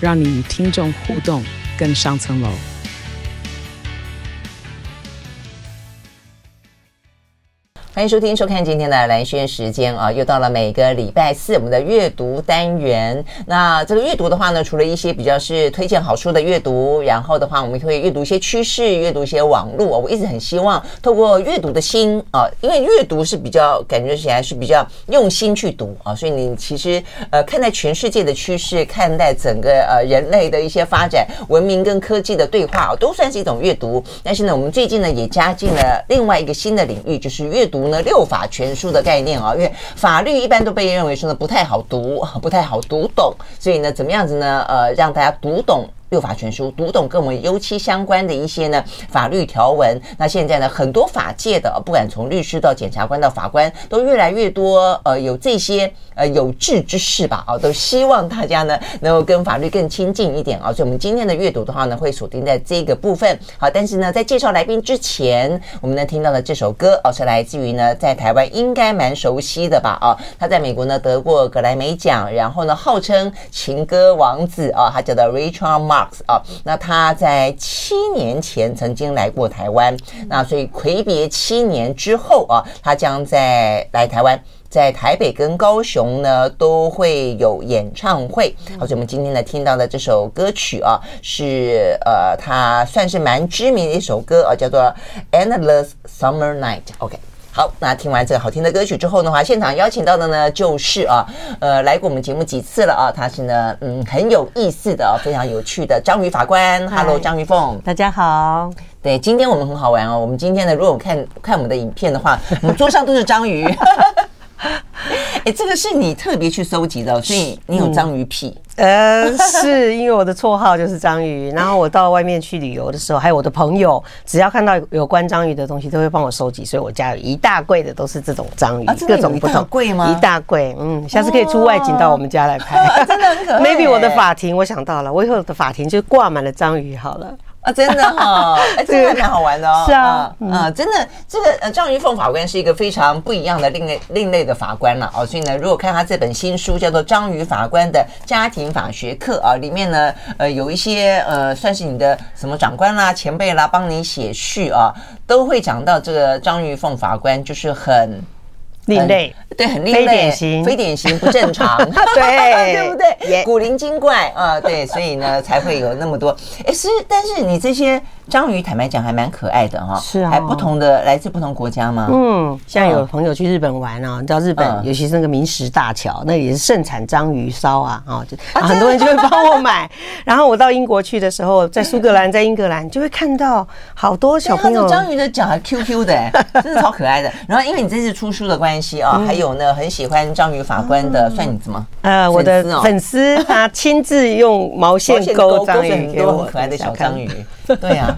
让你与听众互动更上层楼。欢迎收听、收看今天的蓝轩时间啊，又到了每个礼拜四我们的阅读单元。那这个阅读的话呢，除了一些比较是推荐好书的阅读，然后的话，我们会阅读一些趋势，阅读一些网络。我一直很希望透过阅读的心啊，因为阅读是比较感觉起来是比较用心去读啊，所以你其实呃看待全世界的趋势，看待整个呃人类的一些发展、文明跟科技的对话，都算是一种阅读。但是呢，我们最近呢也加进了另外一个新的领域，就是阅读。呢六法全书的概念啊，因为法律一般都被认为说呢不太好读，不太好读懂，所以呢，怎么样子呢？呃，让大家读懂。六法全书，读懂跟我们尤其相关的一些呢法律条文。那现在呢，很多法界的，不管从律师到检察官到法官，都越来越多呃有这些呃有志之士吧啊，都希望大家呢能够跟法律更亲近一点啊。所以，我们今天的阅读的话呢，会锁定在这个部分。好，但是呢，在介绍来宾之前，我们呢听到的这首歌哦，是来自于呢在台湾应该蛮熟悉的吧啊，他在美国呢得过格莱美奖，然后呢号称情歌王子啊，他叫做 Richard Mar。啊，那他在七年前曾经来过台湾，那所以魁别七年之后啊，他将在来台湾，在台北跟高雄呢都会有演唱会。好，所以我们今天呢听到的这首歌曲啊，是呃，他算是蛮知名的一首歌啊，叫做《Endless Summer Night》。OK。好，那听完这个好听的歌曲之后的话，现场邀请到的呢就是啊，呃，来过我们节目几次了啊，他是呢，嗯，很有意思的、非常有趣的章鱼法官。Hello，章鱼凤，大家好。对，今天我们很好玩哦。我们今天呢，如果看看我们的影片的话，我们桌上都是章鱼。哎，这个是你特别去收集的，所以你有章鱼癖。嗯呃，是因为我的绰号就是章鱼，然后我到外面去旅游的时候，还有我的朋友，只要看到有关章鱼的东西，都会帮我收集，所以我家有一大柜的都是这种章鱼，各种不同柜吗？一大柜，嗯，下次可以出外景到我们家来拍，真的很可爱。Maybe 我的法庭，我想到了，我以后的法庭就挂满了章鱼好了。啊，真的哈、哦，哎，这个还蛮好玩的哦。是啊，嗯，嗯真的，这个呃，张玉凤法官是一个非常不一样的另类另类的法官了哦。所以呢，如果看他这本新书叫做《章鱼法官的家庭法学课》啊，里面呢，呃，有一些呃，算是你的什么长官啦、前辈啦，帮你写序啊，都会讲到这个章鱼凤法官就是很。另类，对，很另类，非典型，非典型，不正常，对，对不对？古灵精怪啊，对，所以呢，才会有那么多。哎，是，但是你这些章鱼，坦白讲，还蛮可爱的哈。是啊，还不同的，来自不同国家吗？嗯，像有朋友去日本玩啊，你知道日本，尤其是那个明石大桥，那也是盛产章鱼烧啊，啊，就很多人就会帮我买。然后我到英国去的时候，在苏格兰，在英格兰，就会看到好多小朋友，章鱼的脚还 Q Q 的，真的超可爱的。然后因为你这次出书的关系。系啊，还有呢，很喜欢章鱼法官的，算你什么？呃，我的粉丝他 亲自用毛线勾章鱼给我，很可爱的小章鱼。对呀，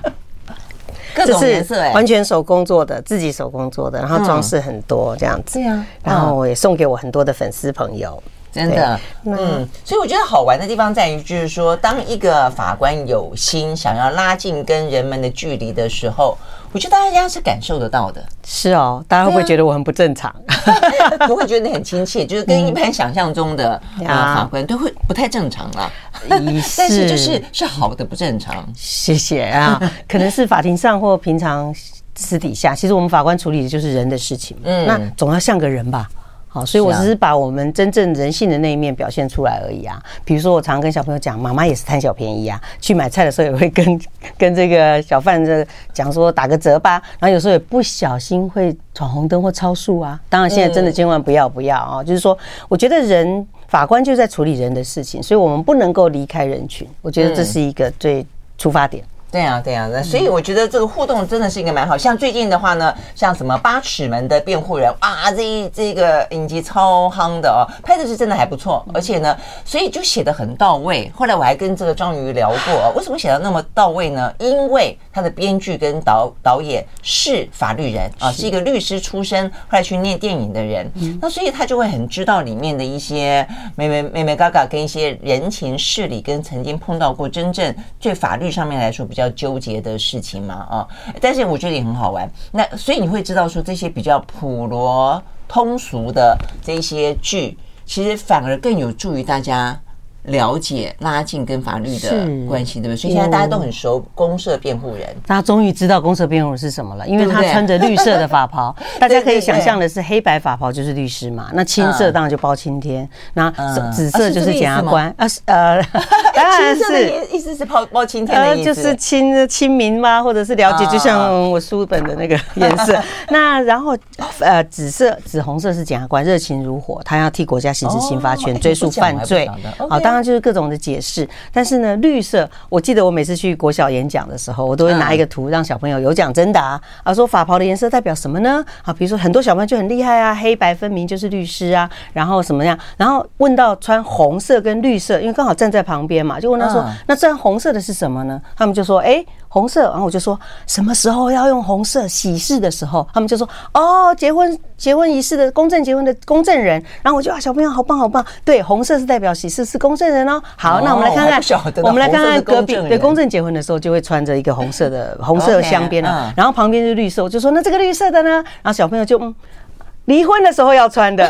各种颜色，完全手工做的，自己手工做的，然后装饰很多这样子。对呀，然后我也送给我很多的粉丝朋友。真的，嗯，所以我觉得好玩的地方在于，就是说，当一个法官有心想要拉近跟人们的距离的时候，我觉得大家是感受得到的。是哦，大家会不会觉得我很不正常？不会觉得你很亲切，就是跟一般想象中的法官都会不太正常啦。但是就是是好的不正常。谢谢啊，可能是法庭上或平常私底下，其实我们法官处理的就是人的事情，嗯，那总要像个人吧。好，所以我只是把我们真正人性的那一面表现出来而已啊。比如说，我常跟小朋友讲，妈妈也是贪小便宜啊。去买菜的时候也会跟跟这个小贩这讲说打个折吧。然后有时候也不小心会闯红灯或超速啊。当然，现在真的千万不要不要啊！就是说，我觉得人法官就在处理人的事情，所以我们不能够离开人群。我觉得这是一个最出发点。对啊，对啊，那所以我觉得这个互动真的是一个蛮好。像最近的话呢，像什么八尺门的辩护人啊，这一这个影集超夯的哦，拍的是真的还不错，而且呢，所以就写的很到位。后来我还跟这个章鱼聊过，为什么写的那么到位呢？因为他的编剧跟导导演是法律人啊，是一个律师出身，后来去念电影的人，那所以他就会很知道里面的一些妹妹妹妹嘎嘎跟一些人情事理，跟曾经碰到过真正对法律上面来说比较。要纠结的事情嘛，啊，但是我觉得也很好玩。那所以你会知道说，这些比较普罗通俗的这些剧，其实反而更有助于大家。了解拉近跟法律的关系，对不对？所以现在大家都很熟公社辩护人，大家终于知道公社辩护人是什么了，因为他穿着绿色的法袍，大家可以想象的是黑白法袍就是律师嘛，那青色当然就包青天，那紫色就是检察官啊，呃，当然是。意思是包包青天的意思，就是亲亲民嘛，或者是了解，就像我书本的那个颜色。那然后呃，紫色紫红色是检察官，热情如火，他要替国家行使刑罚权，追诉犯罪，好当然就是各种的解释，但是呢，绿色，我记得我每次去国小演讲的时候，我都会拿一个图让小朋友有奖征答啊，说法袍的颜色代表什么呢？啊，比如说很多小朋友就很厉害啊，黑白分明就是律师啊，然后什么样？然后问到穿红色跟绿色，因为刚好站在旁边嘛，就问他说，那穿红色的是什么呢？他们就说，哎。红色，然后我就说什么时候要用红色？喜事的时候，他们就说哦，结婚结婚仪式的公证结婚的公证人。然后我就啊，小朋友好棒好棒，对，红色是代表喜事，是公证人哦。好，那我们来看看，我们来看看隔壁，对，公证结婚的时候就会穿着一个红色的红色的镶边啊，然后旁边是绿色，我就说那这个绿色的呢？然后小朋友就嗯，离婚的时候要穿的。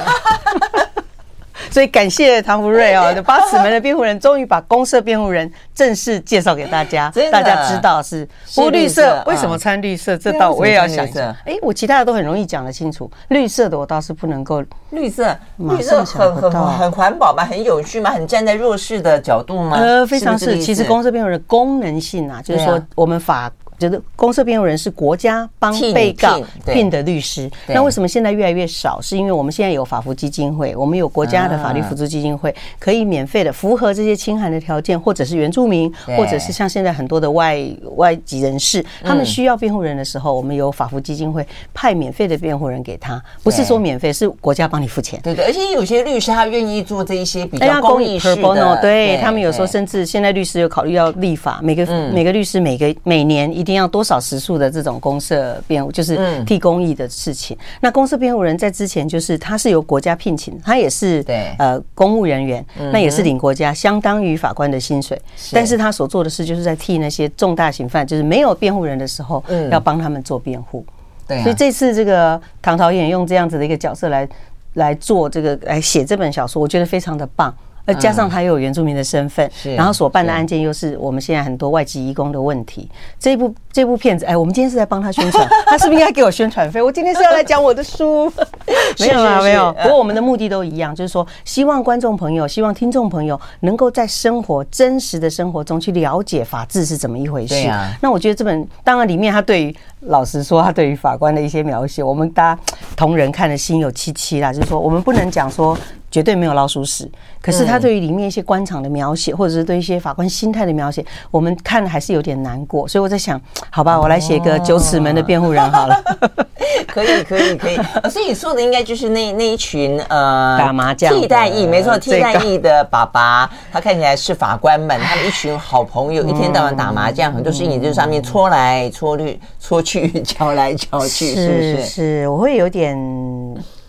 所以感谢唐福瑞哦，八尺门的辩护人终于把公社辩护人正式介绍给大家，大家知道是不绿色，为什么穿绿色？这道我也要想一下。哎，我其他的都很容易讲得清楚，绿色的我倒是不能够。绿色，绿色很很很环保嘛，很有趣嘛，很站在弱势的角度嘛。呃，非常是。其实公社辩护人的功能性啊，就是说我们法。觉得公设辩护人是国家帮被告聘的律师，那为什么现在越来越少？是因为我们现在有法扶基金会，我们有国家的法律辅助基金会，可以免费的符合这些清寒的条件，或者是原住民，或者是像现在很多的外外籍人士，他们需要辩护人的时候，我们有法扶基金会派免费的辩护人给他，不是说免费，是国家帮你付钱。对对，而且有些律师他愿意做这一些比较公益式的，对他们有时候甚至现在律师有考虑要立法，每个每个律师每个每年一定。一定要多少时数的这种公社辩护，就是替公益的事情。那公社辩护人在之前就是他是由国家聘请，他也是对呃公务人员，那也是领国家相当于法官的薪水。但是他所做的事就是在替那些重大刑犯，就是没有辩护人的时候，要帮他们做辩护。对，所以这次这个唐导演用这样子的一个角色来来做这个来写这本小说，我觉得非常的棒。加上他又有原住民的身份，然后所办的案件又是我们现在很多外籍移工的问题。这部这部片子，哎，我们今天是在帮他宣传，他是不是应该给我宣传费？我今天是要来讲我的书，没有啊，没有。不过我们的目的都一样，就是说希望观众朋友、希望听众朋友能够在生活真实的生活中去了解法治是怎么一回事。那我觉得这本当然里面他对于老实说，他对于法官的一些描写，我们大家同仁看了心有戚戚啦。就是说，我们不能讲说。绝对没有老鼠屎，可是他对于里面一些官场的描写，或者是对一些法官心态的描写，我们看了还是有点难过。所以我在想，好吧，我来写个九尺门的辩护人好了。可以，可以，可以。所以你说的应该就是那那一群呃打麻将替代役，没错，替代役的爸爸，他看起来是法官们，他们一群好朋友，一天到晚打麻将，很多事情就上面搓来搓去，搓去 敲来敲去，是不是？是，我会有点。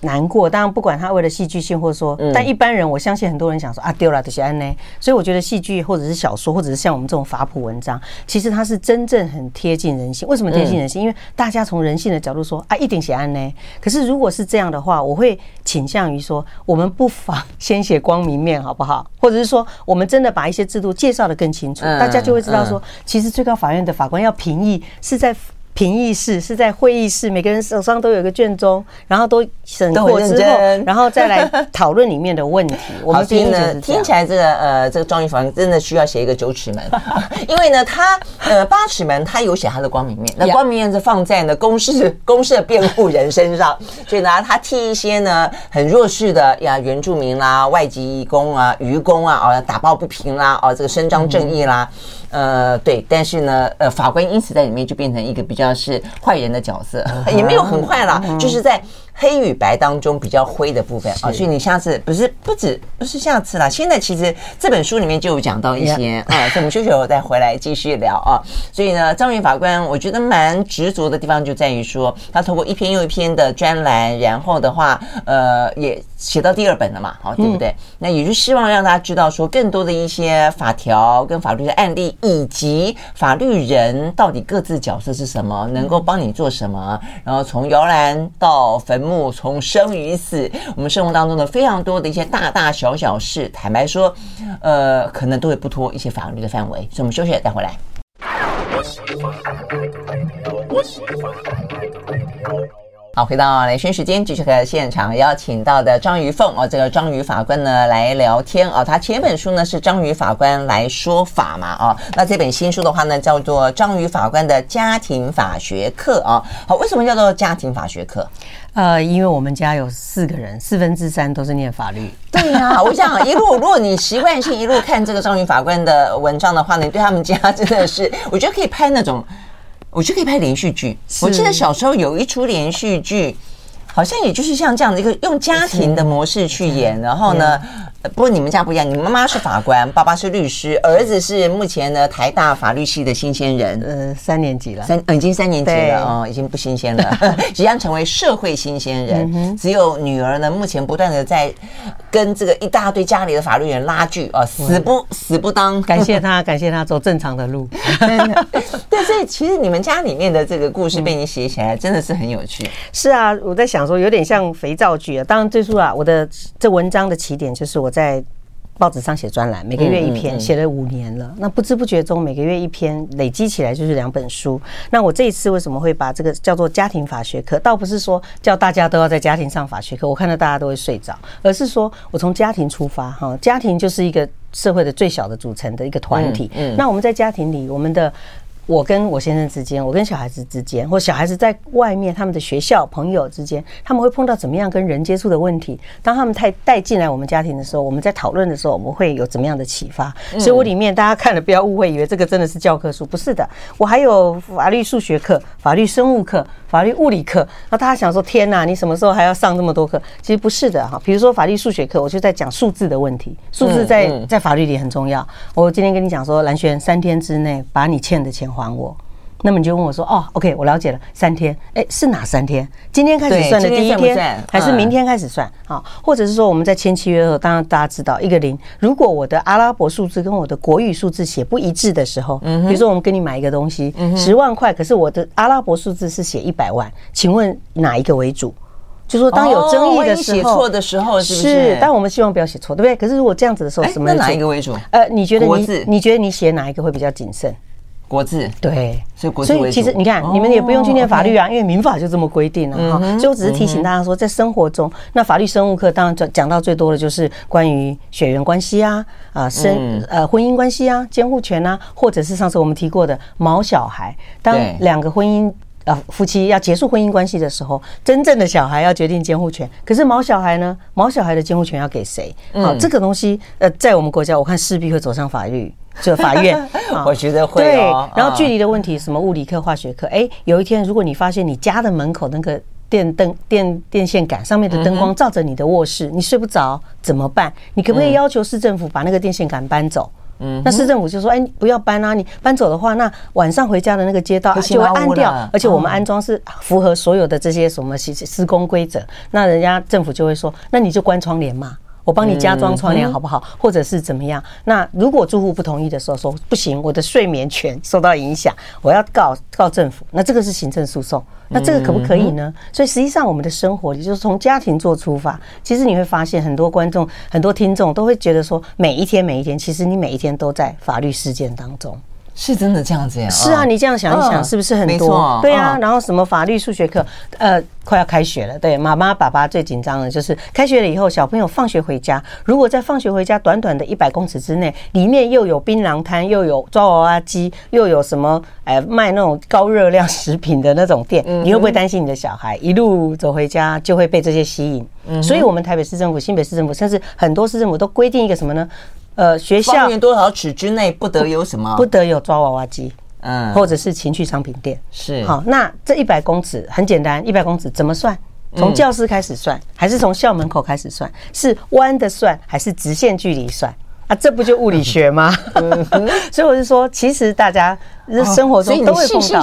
难过，当然不管他为了戏剧性，或者说，但一般人我相信很多人想说啊，丢了这些安呢，所以我觉得戏剧或者是小说，或者是像我们这种法普文章，其实它是真正很贴近人性。为什么贴近人性？因为大家从人性的角度说啊，一定写安呢。可是如果是这样的话，我会倾向于说，我们不妨先写光明面，好不好？或者是说，我们真的把一些制度介绍的更清楚，大家就会知道说，其实最高法院的法官要评议是在。评议室，是在会议室，每个人手上都有一个卷宗，然后都审过之后，然后再来 讨论里面的问题。我们听呢，听起来这个呃，这个张宇法官真的需要写一个九尺门，因为呢，他呃八尺门他有写他的光明面，那光明面是放在呢公事 公事的辩护人身上，所以呢，他替一些呢很弱势的呀原住民啦、外籍移工啊、渔工啊哦打抱不平啦，哦这个伸张正义啦。嗯呃，对，但是呢，呃，法官因此在里面就变成一个比较是坏人的角色，也没有很坏啦，就是在。黑与白当中比较灰的部分啊，所以你下次不是不止不是下次啦，现在其实这本书里面就有讲到一些啊，所以我们休息后再回来继续聊啊。所以呢，张云法官我觉得蛮执着的地方就在于说，他透过一篇又一篇的专栏，然后的话，呃，也写到第二本了嘛，好，对不对？那也是希望让大家知道说更多的一些法条跟法律的案例，以及法律人到底各自角色是什么，能够帮你做什么，然后从摇篮到坟墓。从生与死，我们生活当中的非常多的一些大大小小事，坦白说，呃，可能都会不脱一些法律的范围。所以，我们休息再回来。好，回到雷军时间，继续和现场邀请到的张瑜凤哦，这个张瑜法官呢来聊天哦。他前本书呢是张瑜法官来说法嘛哦，那这本新书的话呢叫做张瑜法官的家庭法学课啊。好，为什么叫做家庭法学课？呃，因为我们家有四个人，四分之三都是念法律。对呀、啊，我想一路，如果你习惯性一路看这个张瑜法官的文章的话呢，你对他们家真的是，我觉得可以拍那种。我就可以拍连续剧。我记得小时候有一出连续剧，好像也就是像这样的一个用家庭的模式去演，然后呢。不过你们家不一样，你妈妈是法官，爸爸是律师，儿子是目前呢台大法律系的新鲜人，呃，三年级了，三已经三年级了哦，已经不新鲜了，即将成为社会新鲜人。只有女儿呢，目前不断的在跟这个一大堆家里的法律人拉锯啊，死不死不当。感谢他，感谢他走正常的路。对，所以其实你们家里面的这个故事被你写起来，真的是很有趣。是啊，我在想说，有点像肥皂剧啊。当然最初啊，我的这文章的起点就是我。在报纸上写专栏，每个月一篇，写了五年了。那不知不觉中，每个月一篇，累积起来就是两本书。那我这一次为什么会把这个叫做家庭法学课？倒不是说叫大家都要在家庭上法学课，我看到大家都会睡着，而是说我从家庭出发，哈，家庭就是一个社会的最小的组成的一个团体。嗯，那我们在家庭里，我们的。我跟我先生之间，我跟小孩子之间，或小孩子在外面，他们的学校朋友之间，他们会碰到怎么样跟人接触的问题？当他们太带进来我们家庭的时候，我们在讨论的时候，我们会有怎么样的启发？所以我里面大家看了不要误会，以为这个真的是教科书，不是的。我还有法律数学课、法律生物课、法律物理课。那大家想说，天哪，你什么时候还要上这么多课？其实不是的哈。比如说法律数学课，我就在讲数字的问题，数字在在法律里很重要。我今天跟你讲说，蓝轩三天之内把你欠的钱还我，那么你就问我说：“哦，OK，我了解了。三天，哎，是哪三天？今天开始算的第一天，还是明天开始算？好，或者是说我们在签契约后，当然大家知道一个零，如果我的阿拉伯数字跟我的国语数字写不一致的时候，嗯比如说我们跟你买一个东西，十万块，可是我的阿拉伯数字是写一百万，请问哪一个为主？就说当有争议的时候，写错的时候是不是？是，但我们希望不要写错，对不对？可是如果这样子的时候，什么？哪一个为主？呃，你觉得你你觉得你写哪一个会比较谨慎？国字。对，所以国字，所以其实你看，你们也不用去念法律啊，因为民法就这么规定了哈。所以我只是提醒大家说，在生活中，那法律生物课当然讲讲到最多的就是关于血缘关系啊，啊生呃婚姻关系啊，监护权啊，或者是上次我们提过的毛小孩，当两个婚姻呃夫妻要结束婚姻关系的时候，真正的小孩要决定监护权，可是毛小孩呢，毛小孩的监护权要给谁？好，这个东西呃，在我们国家，我看势必会走上法律。就法院，我觉得会。对，然后距离的问题，什么物理课、化学课，哎，有一天如果你发现你家的门口那个电灯、电电线杆上面的灯光照着你的卧室，你睡不着怎么办？你可不可以要求市政府把那个电线杆搬走？嗯，那市政府就说，哎，不要搬啊，你搬走的话，那晚上回家的那个街道就会暗掉，而且我们安装是符合所有的这些什么施施工规则，那人家政府就会说，那你就关窗帘嘛。我帮你加装窗帘好不好？或者是怎么样？那如果住户不同意的时候，说不行，我的睡眠权受到影响，我要告告政府。那这个是行政诉讼，那这个可不可以呢？所以实际上我们的生活里就是从家庭做出发。其实你会发现，很多观众、很多听众都会觉得说，每一天每一天，其实你每一天都在法律事件当中。是真的这样子呀？是啊，你这样想一想，是不是很多？对啊，然后什么法律、数学课，呃，快要开学了。对，妈妈、爸爸最紧张的就是开学了以后，小朋友放学回家，如果在放学回家短短的一百公尺之内，里面又有槟榔摊，又有抓娃娃机，又有什么呃卖那种高热量食品的那种店，你会不会担心你的小孩一路走回家就会被这些吸引？所以，我们台北市政府、新北市政府，甚至很多市政府都规定一个什么呢？呃，学校方圆多少尺之内不得有什么？不得有抓娃娃机，嗯，或者是情趣商品店。是好，那这一百公尺很简单，一百公尺怎么算？从教室开始算，还是从校门口开始算？是弯的算，还是直线距离算？啊，这不就物理学吗？所以我是说，其实大家生活中都会碰到，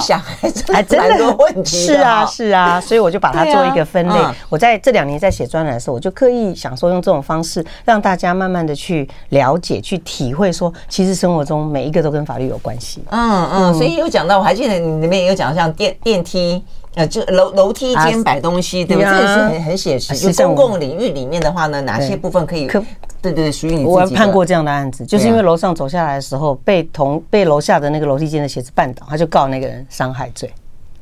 还真的多问题。是啊，是啊，所以我就把它做一个分类。我在这两年在写专栏的时候，我就刻意想说用这种方式，让大家慢慢的去了解、去体会，说其实生活中每一个都跟法律有关系。嗯嗯，所以有讲到，我还记得你里面也有讲到，像电电梯。呃，就楼楼梯间摆东西，对不对？这也是很很写实。就公共领域里面的话呢，哪些部分可以？对对对，属于你自己。我判过这样的案子，就是因为楼上走下来的时候，被同被楼下的那个楼梯间的鞋子绊倒，他就告那个人伤害罪。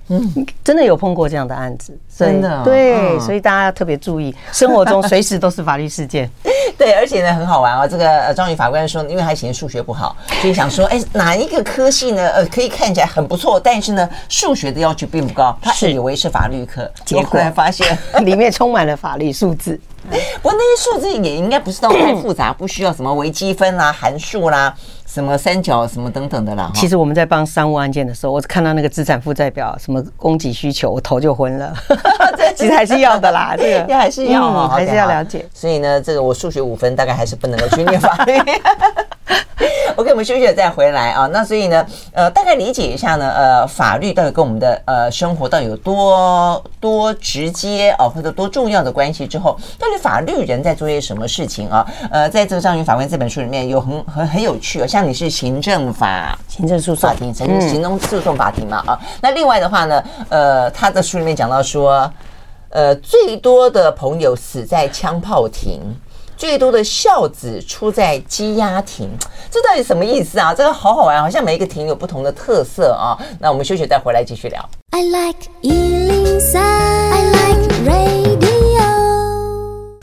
嗯，真的有碰过这样的案子，真的对，所以大家要特别注意，生活中随时都是法律事件。对，而且呢很好玩哦。这个呃，张宇法官说，因为他以前数学不好，所以想说，哎，哪一个科系呢？呃，可以看起来很不错，但是呢，数学的要求并不高。他以为是法律课，结果发现 里面充满了法律数字。不过那些数字也应该不是到太复杂，不需要什么微积分啦、函数啦。什么三角什么等等的啦。其实我们在帮商务案件的时候，我看到那个资产负债表，什么供给需求，我头就昏了。其实还是要的啦，这个还是要，还是要了解。所以呢，这个我数学五分，大概还是不能够去念法律。OK，我们休息了再回来啊。那所以呢，呃，大概理解一下呢，呃，法律到底跟我们的呃生活到底有多多直接啊，或者多重要的关系之后，到底法律人在做些什么事情啊？呃，在这个张云法官这本书里面有很很很有趣啊，像你是行政法、行政诉讼法庭、行行政诉讼法庭嘛啊。那另外的话呢，呃，他的书里面讲到说，呃，最多的朋友死在枪炮庭。最多的孝子出在羁押庭，这到底什么意思啊？这个好好玩，好像每一个庭有不同的特色啊。那我们休息再回来继续聊。I like 103, I like radio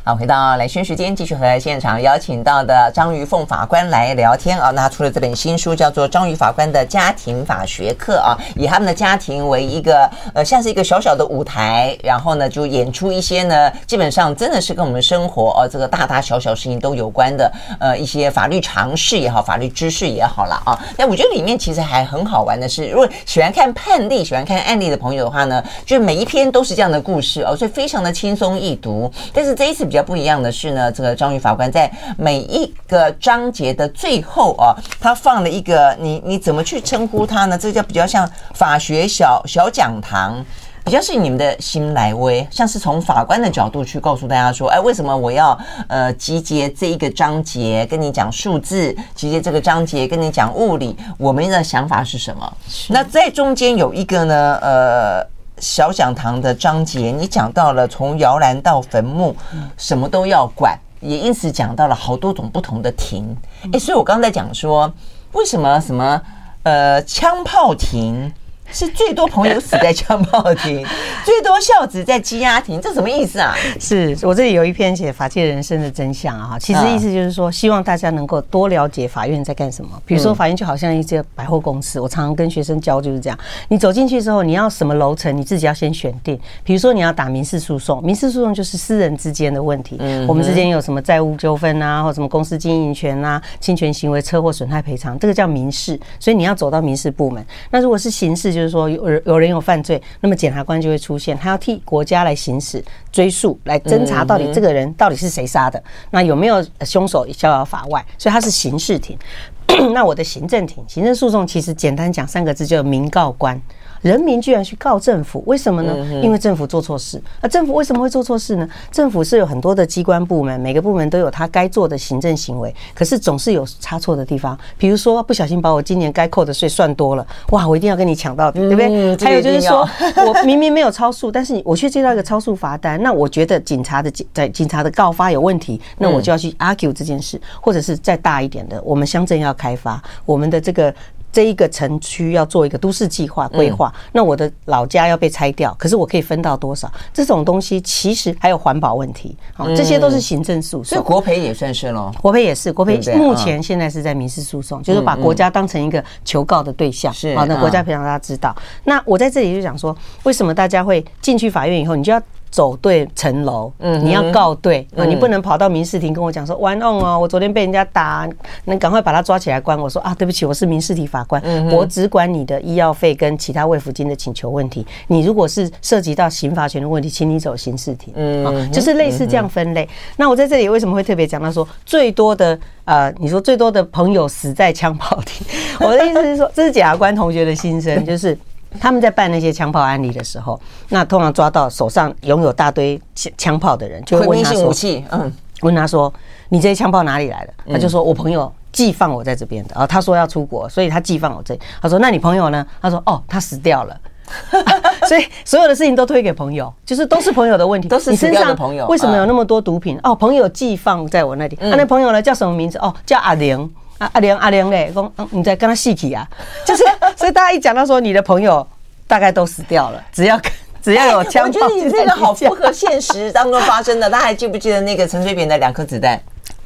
好，回到来宣时间，继续和现场邀请到的张瑜凤法官来聊天啊。那他出了这本新书，叫做《张瑜法官的家庭法学课》啊，以他们的家庭为一个呃，像是一个小小的舞台，然后呢，就演出一些呢，基本上真的是跟我们生活啊，这个大大小小事情都有关的呃一些法律常识也好，法律知识也好了啊。但我觉得里面其实还很好玩的是，如果喜欢看判例、喜欢看案例的朋友的话呢，就每一篇都是这样的故事哦，所以非常的轻松易读。但是这一次。比较不一样的是呢，这个张宇法官在每一个章节的最后啊，他放了一个你你怎么去称呼他呢？这个叫比较像法学小小讲堂，比较是你们的新来威，像是从法官的角度去告诉大家说，哎，为什么我要呃集结这一个章节跟你讲数字，集结这个章节跟你讲物理，我们的想法是什么？那在中间有一个呢，呃。小讲堂的章节，你讲到了从摇篮到坟墓，什么都要管，也因此讲到了好多种不同的庭。哎，所以我刚才讲说，为什么什么呃枪炮庭？是最多朋友死在枪炮庭，最多孝子在羁押庭，这什么意思啊？是我这里有一篇写法界人生的真相啊，其实意思就是说，希望大家能够多了解法院在干什么。比如说，法院就好像一些百货公司，我常常跟学生教就是这样：你走进去之后，你要什么楼层，你自己要先选定。比如说，你要打民事诉讼，民事诉讼就是私人之间的问题，我们之间有什么债务纠纷啊，或什么公司经营权啊、侵权行为、车祸损害赔偿，这个叫民事。所以你要走到民事部门。那如果是刑事，就是说有人有人有犯罪，那么检察官就会出现，他要替国家来行使追诉，来侦查到底这个人到底是谁杀的，那有没有凶手逍遥法外，所以他是刑事庭。那我的行政庭，行政诉讼其实简单讲三个字，叫民告官。人民居然去告政府，为什么呢？因为政府做错事。那政府为什么会做错事呢？政府是有很多的机关部门，每个部门都有他该做的行政行为，可是总是有差错的地方。比如说，不小心把我今年该扣的税算多了，哇，我一定要跟你抢到底，对不对？还有就是说我明明没有超速，但是我却接到一个超速罚单，那我觉得警察的警在警察的告发有问题，那我就要去 argue 这件事，或者是再大一点的，我们乡镇要开发，我们的这个。这一个城区要做一个都市计划规划，那我的老家要被拆掉，可是我可以分到多少？这种东西其实还有环保问题，好，这些都是行政诉讼。所以国赔也算是喽，国赔也是，国赔目前现在是在民事诉讼，就是把国家当成一个求告的对象。是，好，那国家可以让大家知道。那我在这里就讲说，为什么大家会进去法院以后，你就要。走对层楼，嗯，你要告对啊，你不能跑到民事庭跟我讲说，玩弄哦，我昨天被人家打，能赶快把他抓起来关。我说啊，对不起，我是民事庭法官，我只管你的医药费跟其他慰抚金的请求问题。你如果是涉及到刑罚权的问题，请你走刑事庭，嗯，就是类似这样分类。那我在这里为什么会特别讲到说，最多的呃，你说最多的朋友死在枪炮庭，我的意思是说，这是检察官同学的心声，就是。他们在办那些枪炮案例的时候，那通常抓到手上拥有大堆枪枪炮的人，就会问他说：“嗯，问他说，你这些枪炮哪里来的？”他就说：“我朋友寄放我在这边的。”然后他说要出国，所以他寄放我这里。他说：“那你朋友呢？”他说：“哦，他死掉了。”所以所有的事情都推给朋友，就是都是朋友的问题。都是你身上朋友为什么有那么多毒品？哦，朋友寄放在我那里。那那朋友呢？叫什么名字？哦，叫阿玲。啊阿玲阿玲嘞，讲你在跟他细起啊，就是所以大家一讲到说你的朋友大概都死掉了，只要只要有枪炮，我觉得你这个好符合现实 当中发生的。大家还记不记得那个陈水扁的两颗子弹？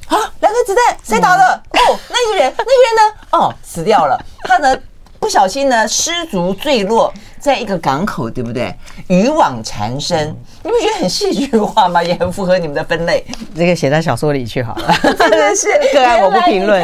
啊，两颗子弹谁打的？哦，那个人那个人呢？哦，死掉了。他呢不小心呢失足坠落在一个港口，对不对？渔网缠身。你不觉得很戏剧化吗？也很符合你们的分类。这个写在小说里去好了，真的是 个案，我不评论。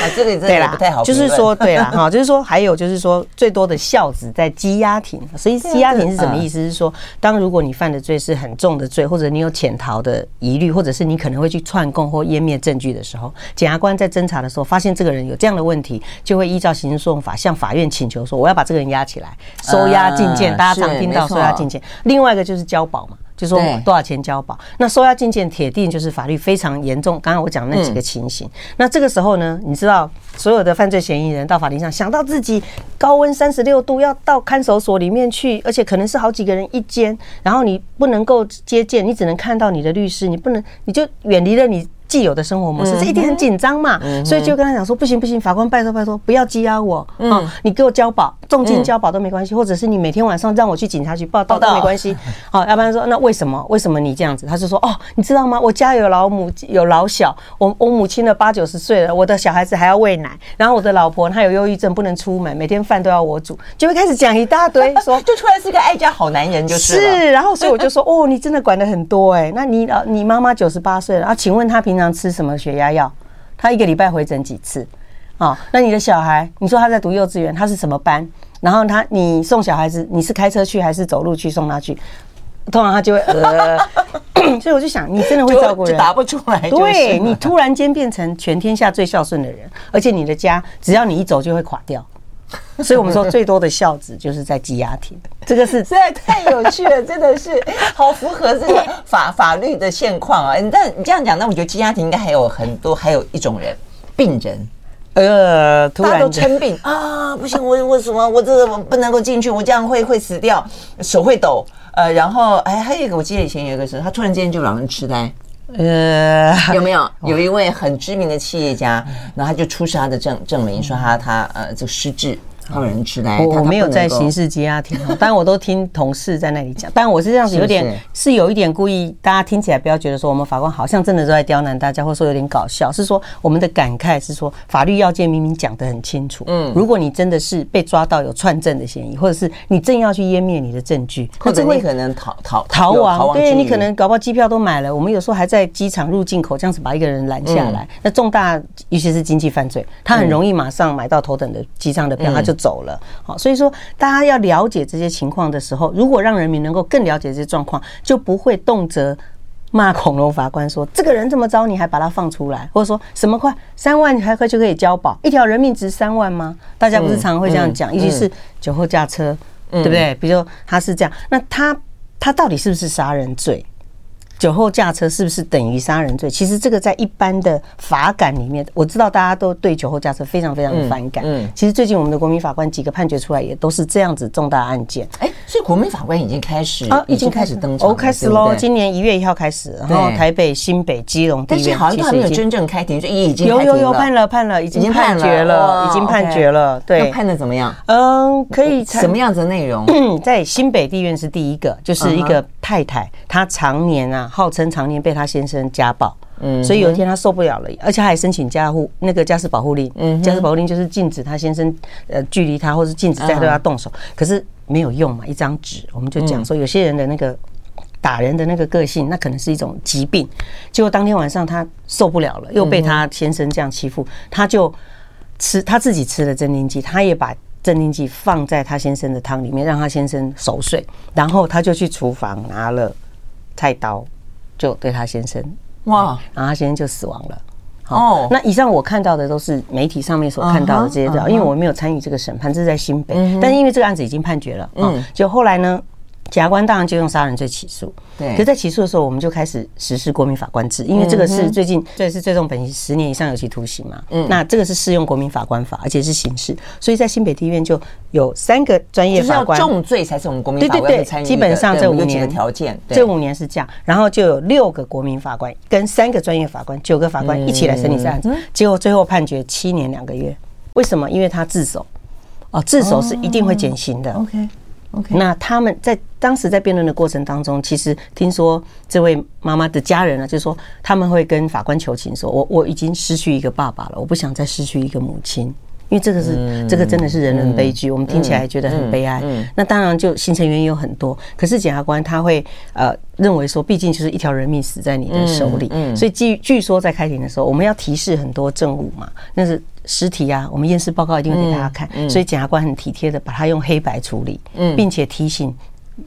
啊，这里真的不太好。就是说，对啦 哈，就是说，还有就是说，最多的孝子在羁押庭。所以羁押庭是什么意思？是说，当如果你犯的罪是很重的罪，或者你有潜逃的疑虑，或者是你可能会去串供或湮灭证据的时候，检察官在侦查的时候发现这个人有这样的问题，就会依照刑事诉讼法向法院请求说，我要把这个人押起来，收押禁见。大家常听到收押禁见。另外一个就是交保嘛。就说多少钱交保？那收押禁见铁定就是法律非常严重。刚刚我讲那几个情形，那这个时候呢，你知道所有的犯罪嫌疑人到法庭上，想到自己高温三十六度要到看守所里面去，而且可能是好几个人一间，然后你不能够接见，你只能看到你的律师，你不能，你就远离了你。既有的生活模式，这一定很紧张嘛，所以就跟他讲说，不行不行，法官拜托拜托，不要羁押我。啊，你给我交保，重金交保都没关系，或者是你每天晚上让我去警察局报道都没关系，好，要不然说那为什么？为什么你这样子？他就说哦，你知道吗？我家有老母有老小，我我母亲的八九十岁了，我的小孩子还要喂奶，然后我的老婆她有忧郁症，不能出门，每天饭都要我煮，就会开始讲一大堆，说 就突然是个爱家好男人就是。是，然后所以我就说哦，你真的管的很多哎，那你老你妈妈九十八岁了啊？请问他平常吃什么血压药？他一个礼拜回诊几次？哦，那你的小孩，你说他在读幼稚园，他是什么班？然后他，你送小孩子，你是开车去还是走路去送他去？通常他就会呃，所以我就想，你真的会照顾人，答不出来。对，你突然间变成全天下最孝顺的人，而且你的家只要你一走就会垮掉。所以我们说最多的孝子就是在羁押庭，这个是 实在太有趣了，真的是好符合这个法法律的现况啊！但你这样讲，那我觉得羁押庭应该还有很多，还有一种人，病人，呃，突然都称病啊，不行，我我什么我这个不能够进去？我这样会会死掉，手会抖，呃，然后哎，还有一个，我记得以前有一个是，他突然间就老人痴呆。呃，有没有 有一位很知名的企业家，然后他就出示他的证证明，说他他呃就失智。有人吃来，我我没有在刑事羁押庭，当然我都听同事在那里讲。当然我是这样子，有点是有一点故意，大家听起来不要觉得说我们法官好像真的都在刁难大家，或者说有点搞笑。是说我们的感慨是说，法律要件明明讲得很清楚。嗯，如果你真的是被抓到有串证的嫌疑，或者是你正要去湮灭你的证据，或者你可能逃逃逃亡，对你可能搞不好机票都买了。我们有时候还在机场入境口这样子把一个人拦下来，那重大尤其是经济犯罪，他很容易马上买到头等的机上的票，他就走了，好，所以说大家要了解这些情况的时候，如果让人民能够更了解这些状况，就不会动辄骂恐龙法官说这个人这么糟，你还把他放出来，或者说什么快三万你还可就可以交保，一条人命值三万吗？大家不是常常会这样讲，尤其是酒后驾车，对不对？比如说他是这样，那他他到底是不是杀人罪？酒后驾车是不是等于杀人罪？其实这个在一般的法感里面，我知道大家都对酒后驾车非常非常的反感。嗯，其实最近我们的国民法官几个判决出来，也都是这样子重大案件。哎，所以国民法官已经开始啊，已经开始登场，哦，开始喽，今年一月一号开始，然后台北、新北、基隆地院，但是好像都还没有真正开庭，就已经有有有判了判了，已经判决了，已经判决了。对，判的怎么样？嗯，可以。什么样子的内容？在新北地院是第一个，就是一个太太，她常年啊，号称常年被她先生家暴，嗯，所以有一天她受不了了，而且还申请家护那个家事保护令，嗯，家事保护令就是禁止她先生呃距离她，或是禁止再对她动手，可是没有用嘛，一张纸，我们就讲说有些人的那个打人的那个个性，那可能是一种疾病。结果当天晚上她受不了了，又被她先生这样欺负，她就吃她自己吃了镇定剂，她也把。镇定剂放在他先生的汤里面，让他先生熟睡，然后他就去厨房拿了菜刀，就对他先生。哇，然后他先生就死亡了。哦，那以上我看到的都是媒体上面所看到的这些资料，因为我没有参与这个审判，这是在新北，但是因为这个案子已经判决了，嗯，就后来呢。检察官当然就用杀人罪起诉，对。可在起诉的时候，我们就开始实施国民法官制，因为这个是最近，这是最重本刑十年以上有期徒刑嘛。嗯。那这个是适用国民法官法，而且是刑事，所以在新北地院就有三个专业法官。重罪才是我们国民法官对对对，基本上这五年的条件，这五年是这样。然后就有六个国民法官跟三个专业法官，九个法官一起来审理这案子，结果最后判决七年两个月。为什么？因为他自首。哦，自首是一定会减刑的。OK。Okay. 那他们在当时在辩论的过程当中，其实听说这位妈妈的家人呢，就是说他们会跟法官求情说，说我我已经失去一个爸爸了，我不想再失去一个母亲，因为这个是这个真的是人伦悲剧，我们听起来觉得很悲哀。那当然就形成原因有很多，可是检察官他会呃认为说，毕竟就是一条人命死在你的手里，所以据据说在开庭的时候，我们要提示很多证物嘛，那是。尸体啊，我们验尸报告一定会给大家看，所以检察官很体贴的把它用黑白处理，并且提醒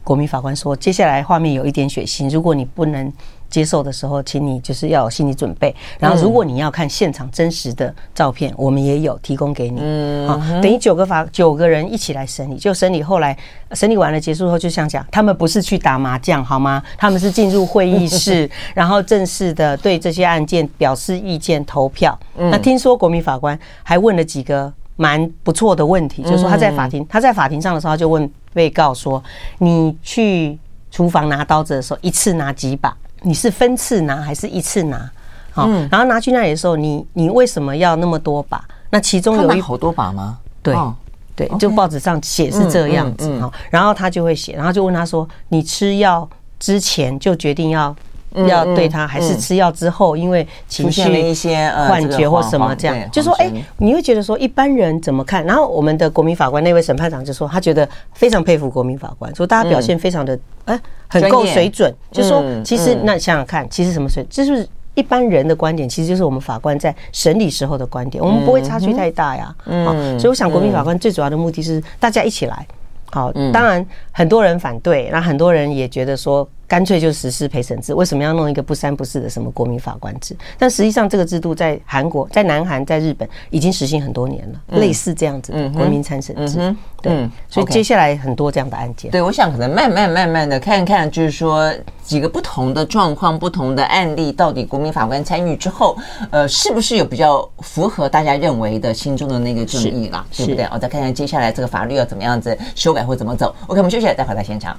国民法官说，接下来画面有一点血腥，如果你不能。接受的时候，请你就是要有心理准备。然后，如果你要看现场真实的照片，我们也有提供给你。嗯，好，等于九个法九个人一起来审理，就审理后来审理完了结束后，就像讲，他们不是去打麻将好吗？他们是进入会议室，然后正式的对这些案件表示意见、投票。那听说国民法官还问了几个蛮不错的问题，就是说他在法庭他在法庭上的时候，他就问被告说：“你去厨房拿刀子的时候，一次拿几把？”你是分次拿还是一次拿？好，然后拿去那里的时候，你你为什么要那么多把？那其中有一好多把吗？对对，就报纸上写是这样子哈。然后他就会写，然后就问他说：“你吃药之前就决定要要对他，还是吃药之后因为情绪一些幻觉或什么这样？”就说：“哎，你会觉得说一般人怎么看？”然后我们的国民法官那位审判长就说：“他觉得非常佩服国民法官，说大家表现非常的哎。”很够水准，就说其实那想想看，其实什么水？就是一般人的观点，其实就是我们法官在审理时候的观点，我们不会差距太大呀。嗯，所以我想，国民法官最主要的目的是大家一起来。好，当然很多人反对，那很多人也觉得说。干脆就实施陪审制，为什么要弄一个不三不四的什么国民法官制？但实际上这个制度在韩国、在南韩、在日本已经实行很多年了，类似这样子的国民参审制。嗯对，所以接下来很多这样的案件。对，我想可能慢慢慢慢的看看，就是说几个不同的状况、不同的案例，到底国民法官参与之后，呃，是不是有比较符合大家认为的心中的那个正义啦？对不对？我再看看接下来这个法律要怎么样子修改或怎么走。OK，我们休息了，再回到现场。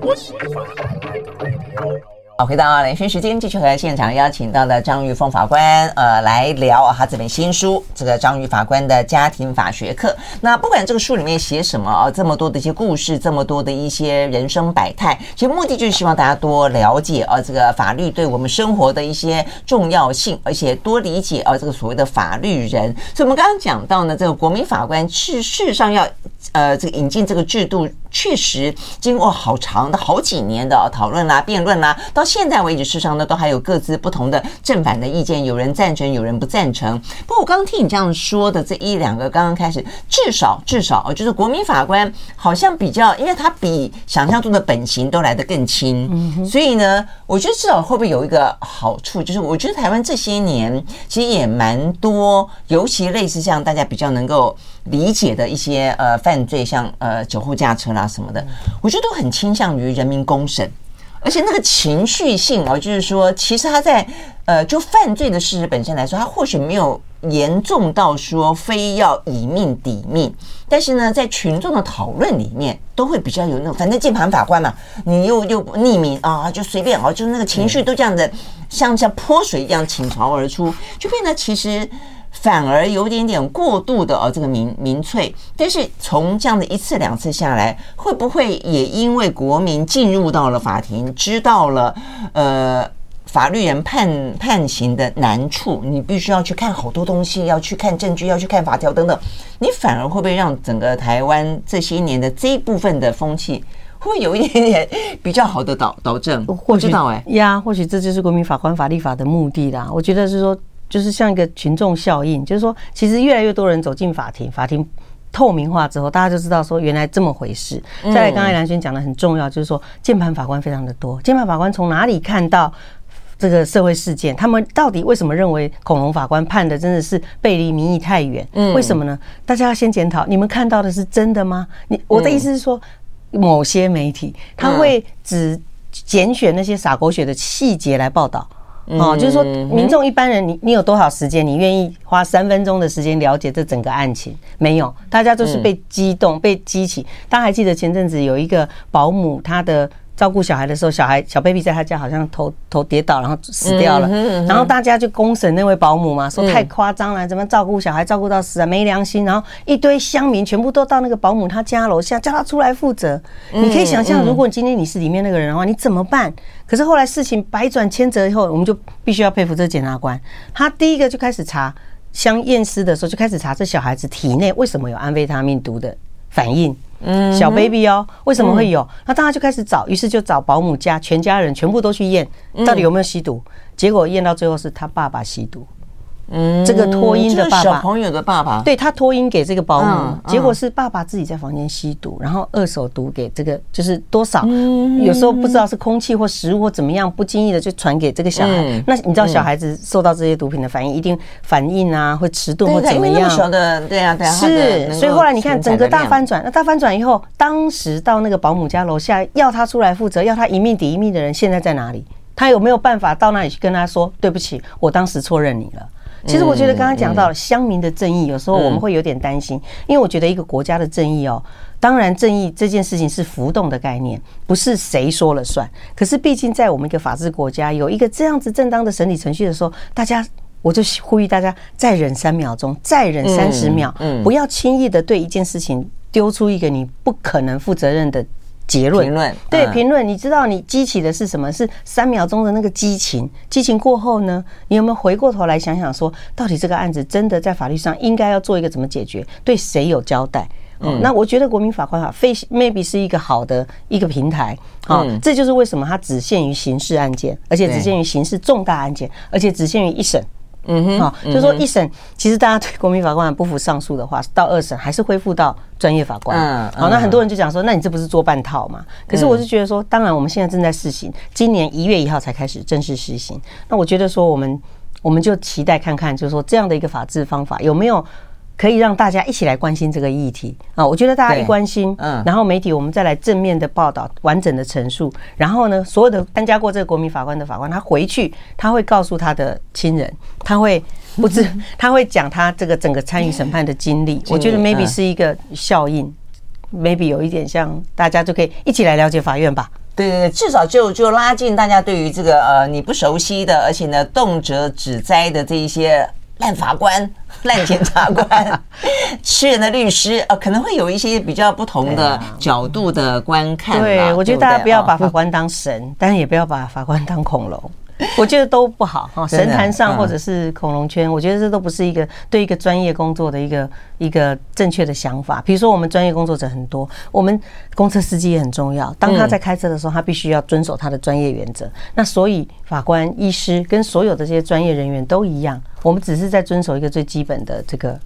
我喜欢。好，回到连线时间，继续和现场邀请到了张玉凤法官，呃，来聊啊，他这本新书《这个张玉法官的家庭法学课》。那不管这个书里面写什么啊，这么多的一些故事，这么多的一些人生百态，其实目的就是希望大家多了解啊，这个法律对我们生活的一些重要性，而且多理解啊，这个所谓的法律人。所以，我们刚刚讲到呢，这个国民法官是事实上要呃，这个引进这个制度。确实，经过好长的好几年的讨论啦、辩论啦，到现在为止，事实上呢，都还有各自不同的正反的意见，有人赞成，有人不赞成。不过，我刚刚听你这样说的这一两个，刚刚开始，至少至少，就是国民法官好像比较，因为他比想象中的本刑都来得更轻，所以呢，我觉得至少会不会有一个好处，就是我觉得台湾这些年其实也蛮多，尤其类似像大家比较能够。理解的一些呃犯罪，像呃酒后驾车啦什么的，我觉得都很倾向于人民公审。而且那个情绪性哦，就是说，其实他在呃，就犯罪的事实本身来说，他或许没有严重到说非要以命抵命，但是呢，在群众的讨论里面，都会比较有那种，反正键盘法官嘛，你又又匿名啊，就随便啊，就那个情绪都这样子，像像泼水一样倾巢而出，就变得其实。反而有点点过度的哦，这个民民粹。但是从这样的一次两次下来，会不会也因为国民进入到了法庭，知道了呃法律人判判刑的难处，你必须要去看好多东西，要去看证据，要去看法条等等，你反而会不会让整个台湾这些年的这一部分的风气，会有一点点比较好的导导正？我知道哎呀，或许这就是国民法官法立法的目的啦。我觉得是说。就是像一个群众效应，就是说，其实越来越多人走进法庭，法庭透明化之后，大家就知道说原来这么回事。再来，刚才蓝轩讲的很重要，就是说键盘法官非常的多，键盘法官从哪里看到这个社会事件？他们到底为什么认为恐龙法官判的真的是背离民意太远？为什么呢？大家要先检讨，你们看到的是真的吗？你我的意思是说，某些媒体他会只拣选那些洒狗血的细节来报道。哦，就是说，民众一般人，你你有多少时间？你愿意花三分钟的时间了解这整个案情？没有，大家都是被激动、被激起。大家还记得前阵子有一个保姆，她的。照顾小孩的时候，小孩小 baby 在他家好像头头跌倒，然后死掉了。然后大家就公审那位保姆嘛，说太夸张了，怎么照顾小孩照顾到死啊，没良心。然后一堆乡民全部都到那个保姆他家楼下，叫他出来负责。你可以想象，如果今天你是里面那个人的话，你怎么办？可是后来事情百转千折以后，我们就必须要佩服这个检察官。他第一个就开始查，相验尸的时候就开始查这小孩子体内为什么有安非他命毒的反应。嗯，小 baby 哦，为什么会有？那大家就开始找，于是就找保姆家全家人全部都去验，到底有没有吸毒？结果验到最后是他爸爸吸毒。嗯，这个托婴的爸爸，小朋友的爸爸，对，他托婴给这个保姆，结果是爸爸自己在房间吸毒，然后二手毒给这个，就是多少，有时候不知道是空气或食物或怎么样，不经意的就传给这个小孩。那你知道小孩子受到这些毒品的反应，一定反应啊，会迟钝或怎么样？对啊，对啊，是。所以后来你看整个大翻转，那大翻转以后，当时到那个保姆家楼下要他出来负责，要他一命抵一命的人现在在哪里？他有没有办法到那里去跟他说对不起，我当时错认你了？其实我觉得刚刚讲到了乡民的正义，有时候我们会有点担心，因为我觉得一个国家的正义哦，当然正义这件事情是浮动的概念，不是谁说了算。可是毕竟在我们一个法治国家，有一个这样子正当的审理程序的时候，大家我就呼吁大家再忍三秒钟，再忍三十秒，不要轻易的对一件事情丢出一个你不可能负责任的。结论评论对评论，你知道你激起的是什么？是三秒钟的那个激情，激情过后呢？你有没有回过头来想想说，到底这个案子真的在法律上应该要做一个怎么解决？对谁有交代？嗯，那我觉得国民法官法非 maybe 是一个好的一个平台啊，这就是为什么它只限于刑事案件，而且只限于刑事重大案件，而且只限于一审。嗯哼，好，就是说一审，其实大家对国民法官不服上诉的话，到二审还是恢复到专业法官。嗯，好，那很多人就讲说，那你这不是做半套嘛？可是我是觉得说，当然我们现在正在试行，今年一月一号才开始正式实行。那我觉得说，我们我们就期待看看，就是说这样的一个法治方法有没有。可以让大家一起来关心这个议题啊！我觉得大家一关心，嗯，然后媒体我们再来正面的报道、完整的陈述，然后呢，所有的参加过这个国民法官的法官，他回去他会告诉他的亲人，他会不知 他会讲他这个整个参与审判的经历。我觉得 maybe 是一个效应，maybe 有一点像大家就可以一起来了解法院吧。对对对，至少就就拉近大家对于这个呃你不熟悉的，而且呢动辄指摘的这一些。烂法官、烂检察官、吃人的律师，呃，可能会有一些比较不同的角度的观看。对，我觉得大家不要把法官当神，但是也不要把法官当恐龙。我觉得都不好哈，神坛上或者是恐龙圈，我觉得这都不是一个对一个专业工作的一个一个正确的想法。比如说，我们专业工作者很多，我们公车司机也很重要。当他在开车的时候，他必须要遵守他的专业原则。那所以，法官、医师跟所有的这些专业人员都一样，我们只是在遵守一个最基本的这个。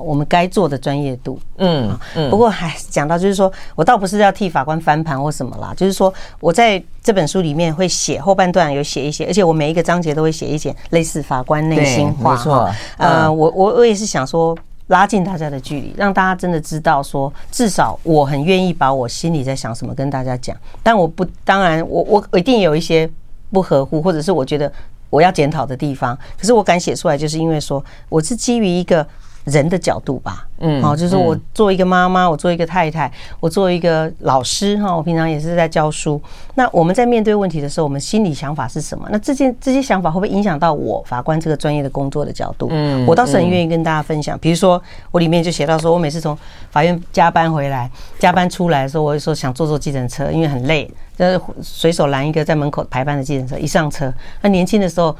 我们该做的专业度，嗯，不过还讲到，就是说我倒不是要替法官翻盘或什么啦，就是说我在这本书里面会写后半段有写一些，而且我每一个章节都会写一些类似法官内心话，没错，呃，我我我也是想说。拉近大家的距离，让大家真的知道说，至少我很愿意把我心里在想什么跟大家讲。但我不，当然我我一定有一些不合乎，或者是我觉得我要检讨的地方。可是我敢写出来，就是因为说我是基于一个。人的角度吧，嗯，好，就是我做一个妈妈，我做一个太太，我做一个老师哈，我平常也是在教书。那我们在面对问题的时候，我们心里想法是什么？那这件这些想法会不会影响到我法官这个专业的工作的角度？嗯，我倒是很愿意跟大家分享。比如说，我里面就写到说，我每次从法院加班回来，加班出来的时候，我就说想坐坐计程车，因为很累，就是随手拦一个在门口排班的计程车，一上车，那年轻的时候。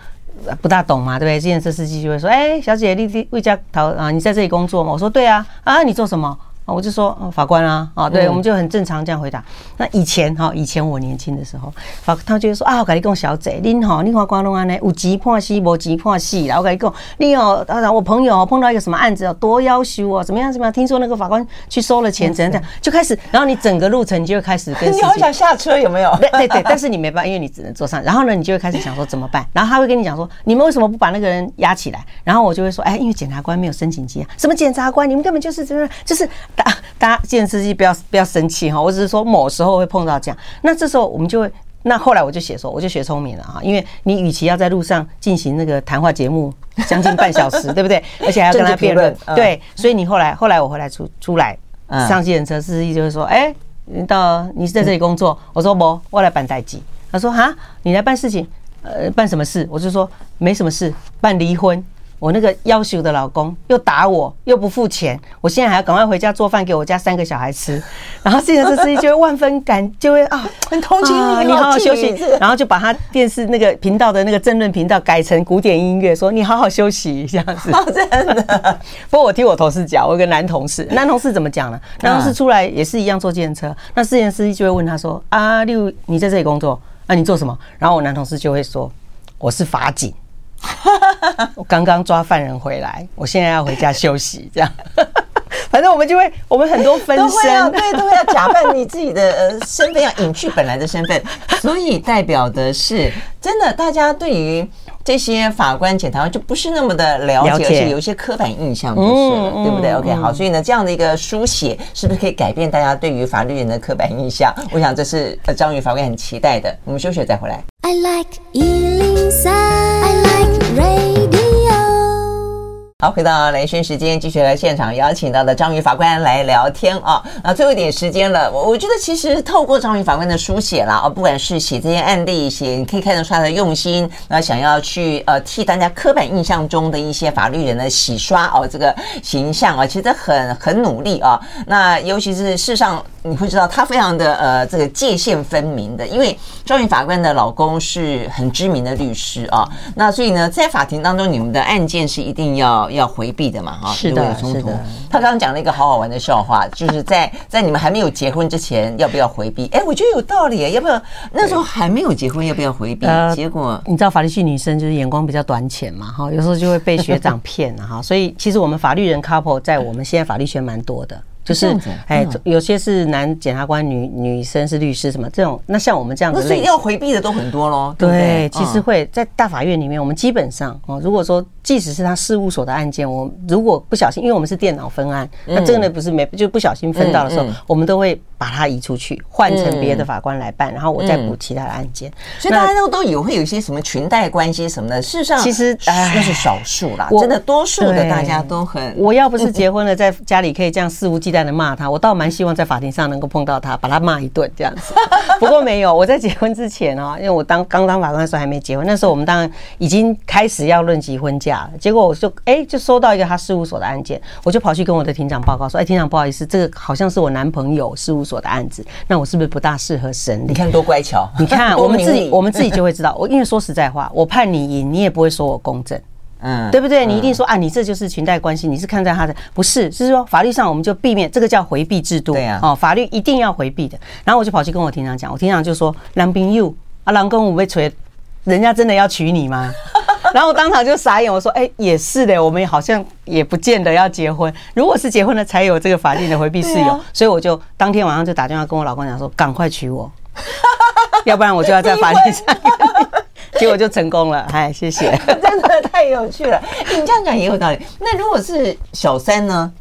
不大懂嘛，对不对？计程车司机就会说：“哎，小姐，你你魏家桃啊，你在这里工作吗？”我说：“对啊。”啊，你做什么？我就说法官啊，啊，对，我们就很正常这样回答。那以前哈，以前我年轻的时候，法他就会说啊，我跟你讲，小姐，您好，你法官弄安呢，有急迫事，无急迫事。然后我跟你讲，你哦，当然我朋友碰到一个什么案子哦，多要求哦，怎么样怎么样？听说那个法官去收了钱，怎样怎样，就开始，然后你整个路程你就会开始跟 你好想下车有没有？对对对，但是你没办法，因为你只能坐上。然后呢，你就会开始想说怎么办？然后他会跟你讲说，你们为什么不把那个人押起来？然后我就会说，哎，因为检察官没有申请羁押。什么检察官？你们根本就是这样，就是大大家。见司机不要不要生气哈，我只是说某时候会碰到这样，那这时候我们就会，那后来我就写说，我就学聪明了哈，因为你与其要在路上进行那个谈话节目将近半小时，对不对？而且还要跟他辩论，对，所以你后来后来我回来出出来上计程车，司机就会说，哎，你到你是在这里工作？我说不，我来办代志。他说哈，你来办事情，呃，办什么事？我就说没什么事，办离婚。我那个要求的老公又打我，又不付钱，我现在还要赶快回家做饭给我家三个小孩吃。然后计程车司机就会万分感，就会啊，很同情你，你好好休息。然后就把他电视那个频道的那个争论频道改成古典音乐，说你好好休息这样子。真的。不过我听我同事讲，我有个男同事，男同事怎么讲呢？男同事出来也是一样坐计程车，那计程车司机就会问他说：“啊，六，你在这里工作？那你做什么？”然后我男同事就会说：“我是法警。” 我刚刚抓犯人回来，我现在要回家休息。这样，反正我们就会，我们很多分身，对，都会要假扮你自己的呃身份，要隐去本来的身份，所以代表的是，真的，大家对于这些法官、检察官就不是那么的了解，而且有一些刻板印象，就是了，对不对？OK，好，所以呢，这样的一个书写，是不是可以改变大家对于法律人的刻板印象？我想这是呃张宇法官很期待的。我们休息再回来。I like 好，回到兰萱时间，继续来现场邀请到的张宇法官来聊天啊。那最后一点时间了，我我觉得其实透过张宇法官的书写啦，啊，不管是写这些案例，写你可以看得出他的用心，那想要去呃替大家刻板印象中的一些法律人的洗刷哦，这个形象啊，其实很很努力啊。那尤其是事实上你会知道他非常的呃这个界限分明的，因为张宇法官的老公是很知名的律师啊。那所以呢，在法庭当中，你们的案件是一定要。要回避的嘛，哈，是的，是的。他刚刚讲了一个好好玩的笑话，就是在在你们还没有结婚之前，要不要回避？哎，我觉得有道理，要不要那时候还没有结婚，要不要回避？结果你知道法律系女生就是眼光比较短浅嘛，哈，有时候就会被学长骗了哈。所以其实我们法律人 couple 在我们现在法律圈蛮多的。就是，哎，有些是男检察官，女女生是律师，什么这种？那像我们这样子，所以要回避的都很多喽。对，其实会在大法院里面，我们基本上哦，如果说即使是他事务所的案件，我如果不小心，因为我们是电脑分案，那真的不是没就不小心分到的时候，我们都会把它移出去，换成别的法官来办，然后我再补其他的案件。所以大家都都以为会有一些什么裙带关系什么的，事实上其实那是少数啦，真的多数的大家都很。我要不是结婚了，在家里可以这样肆无忌惮的骂他，我倒蛮希望在法庭上能够碰到他，把他骂一顿这样子。不过没有，我在结婚之前啊，因为我当刚当法官的时候还没结婚，那时候我们当然已经开始要论及婚嫁了。结果我就哎，就收到一个他事务所的案件，我就跑去跟我的庭长报告说：“哎，庭长不好意思，这个好像是我男朋友事务所的案子，那我是不是不大适合审理？”你看多乖巧，你看 我们自己我们自己就会知道。我因为说实在话，我判你赢，你也不会说我公正。嗯，对不对？你一定说啊，你这就是裙带关系，你是看在他的不是，是说法律上我们就避免这个叫回避制度。对啊，哦，法律一定要回避的。然后我就跑去跟我庭长讲，我庭长就说：“郎朋友啊，郎公我被锤，人家真的要娶你吗？” 然后我当场就傻眼，我说：“哎，也是的，我们好像也不见得要结婚。如果是结婚了，才有这个法定的回避事由。所以我就当天晚上就打电话跟我老公讲说：赶快娶我，要不然我就要在法律上。” 结果就成功了。哎，谢谢，真的太有趣了。你这样讲也有道理。那如果是小三呢？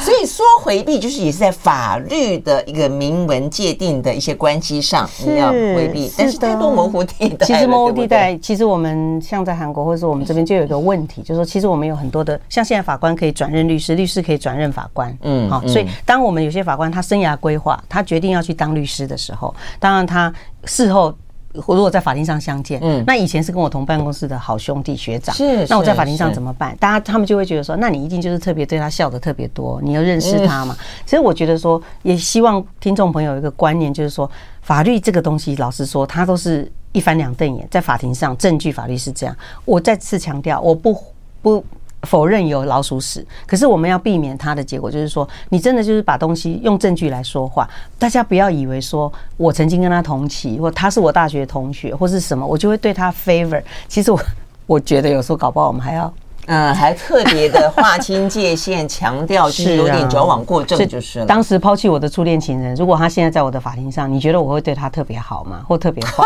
所以说回避就是也是在法律的一个明文界定的一些关系上你要回避，但是太多模糊地带。其实模糊地带，其实我们像在韩国或者说我们这边就有一个问题，就是说其实我们有很多的，像现在法官可以转任律师，律师可以转任法官，嗯，好，所以当我们有些法官他生涯规划，他决定要去当律师的时候，当然他事后。如果在法庭上相见，嗯，那以前是跟我同办公室的好兄弟学长，是，那我在法庭上怎么办？大家他们就会觉得说，那你一定就是特别对他笑的特别多，你要认识他嘛。其实我觉得说，也希望听众朋友有一个观念，就是说，法律这个东西，老实说，它都是一翻两瞪眼，在法庭上证据法律是这样。我再次强调，我不不。否认有老鼠屎，可是我们要避免它的结果，就是说，你真的就是把东西用证据来说话。大家不要以为说我曾经跟他同期，或他是我大学同学，或是什么，我就会对他 favor。其实我我觉得有时候搞不好我们还要，嗯，还特别的划清界限，强调 是有点矫枉过正，就是了。当时抛弃我的初恋情人，如果他现在在我的法庭上，你觉得我会对他特别好吗？或特别坏？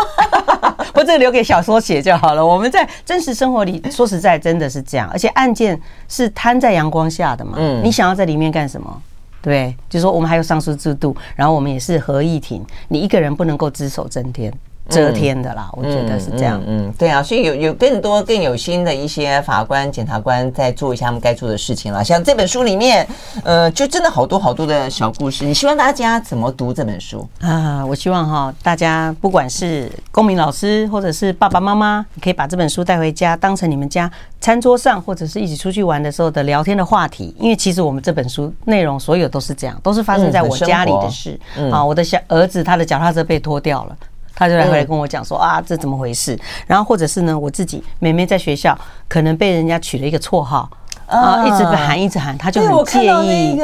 不，这个留给小说写就好了。我们在真实生活里，说实在，真的是这样。而且案件是摊在阳光下的嘛，嗯，你想要在里面干什么？对，就是说我们还有上诉制度，然后我们也是合议庭，你一个人不能够只手遮天。遮天的啦，我觉得是这样。嗯，对啊，所以有有更多更有心的一些法官、检察官在做一下他们该做的事情了。像这本书里面，呃，就真的好多好多的小故事。你希望大家怎么读这本书啊？我希望哈，大家不管是公民老师或者是爸爸妈妈，你可以把这本书带回家，当成你们家餐桌上或者是一起出去玩的时候的聊天的话题。因为其实我们这本书内容所有都是这样，都是发生在我家里的事。啊，我的小儿子他的脚踏车被拖掉了。他就来回来跟我讲说啊，这怎么回事？然后或者是呢，我自己妹妹在学校可能被人家取了一个绰号啊，一直喊一直喊，他就很介意，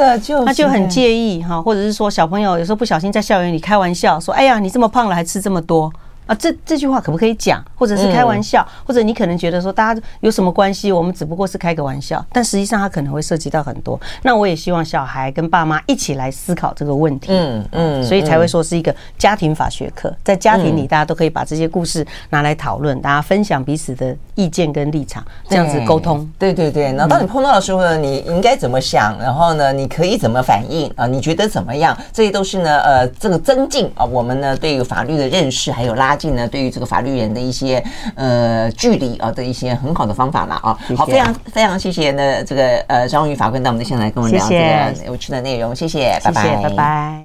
他就很介意哈。或者是说小朋友有时候不小心在校园里开玩笑说，哎呀，你这么胖了还吃这么多。啊，这这句话可不可以讲？或者是开玩笑？或者你可能觉得说大家有什么关系？我们只不过是开个玩笑，但实际上它可能会涉及到很多。那我也希望小孩跟爸妈一起来思考这个问题。嗯嗯，所以才会说是一个家庭法学课，在家庭里大家都可以把这些故事拿来讨论，大家分享彼此的意见跟立场，这样子沟通。对对对，然后当你碰到的时候呢，你应该怎么想？然后呢，你可以怎么反应啊？你觉得怎么样？这些都是呢，呃，这个增进啊，我们呢对于法律的认识还有拉。近呢，对于这个法律人的一些呃距离啊的一些很好的方法了啊，好，非常非常谢谢呢这个呃张宇法官到我们的现场来跟我们聊这个有趣的内容，谢谢，拜拜，拜拜。